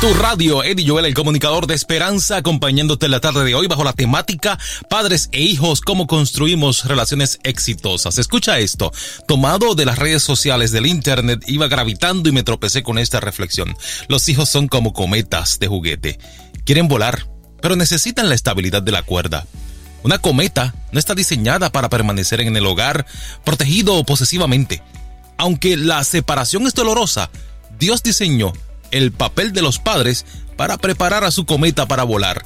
Radio, Eddie Joel, el comunicador de esperanza, acompañándote en la tarde de hoy bajo la temática Padres e hijos, cómo construimos relaciones exitosas. Escucha esto, tomado de las redes sociales del Internet, iba gravitando y me tropecé con esta reflexión. Los hijos son como cometas de juguete. Quieren volar, pero necesitan la estabilidad de la cuerda. Una cometa no está diseñada para permanecer en el hogar, protegido posesivamente. Aunque la separación es dolorosa, Dios diseñó el papel de los padres para preparar a su cometa para volar.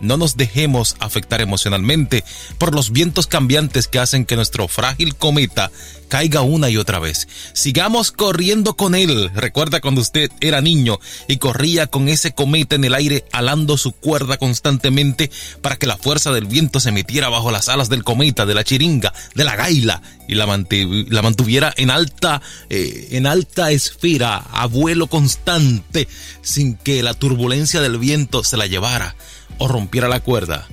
No nos dejemos afectar emocionalmente por los vientos cambiantes que hacen que nuestro frágil cometa caiga una y otra vez. Sigamos corriendo con él. Recuerda cuando usted era niño y corría con ese cometa en el aire alando su cuerda constantemente para que la fuerza del viento se metiera bajo las alas del cometa, de la chiringa, de la gaila y la, mantuviera en alta, eh, en alta esfera, a vuelo constante, sin que la turbulencia del viento se la llevara o rompiera la cuerda.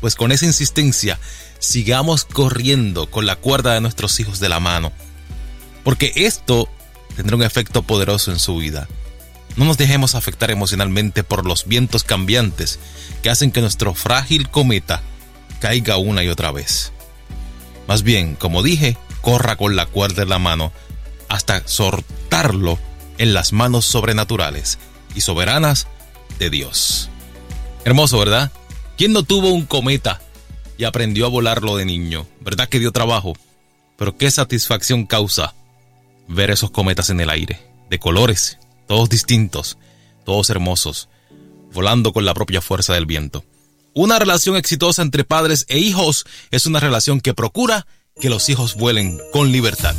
Pues con esa insistencia, sigamos corriendo con la cuerda de nuestros hijos de la mano, porque esto tendrá un efecto poderoso en su vida. No nos dejemos afectar emocionalmente por los vientos cambiantes que hacen que nuestro frágil cometa caiga una y otra vez. Más bien, como dije, corra con la cuerda en la mano hasta soltarlo en las manos sobrenaturales y soberanas de Dios. Hermoso, ¿verdad? ¿Quién no tuvo un cometa y aprendió a volarlo de niño? ¿Verdad que dio trabajo? Pero qué satisfacción causa ver esos cometas en el aire, de colores, todos distintos, todos hermosos, volando con la propia fuerza del viento. Una relación exitosa entre padres e hijos es una relación que procura que los hijos vuelen con libertad.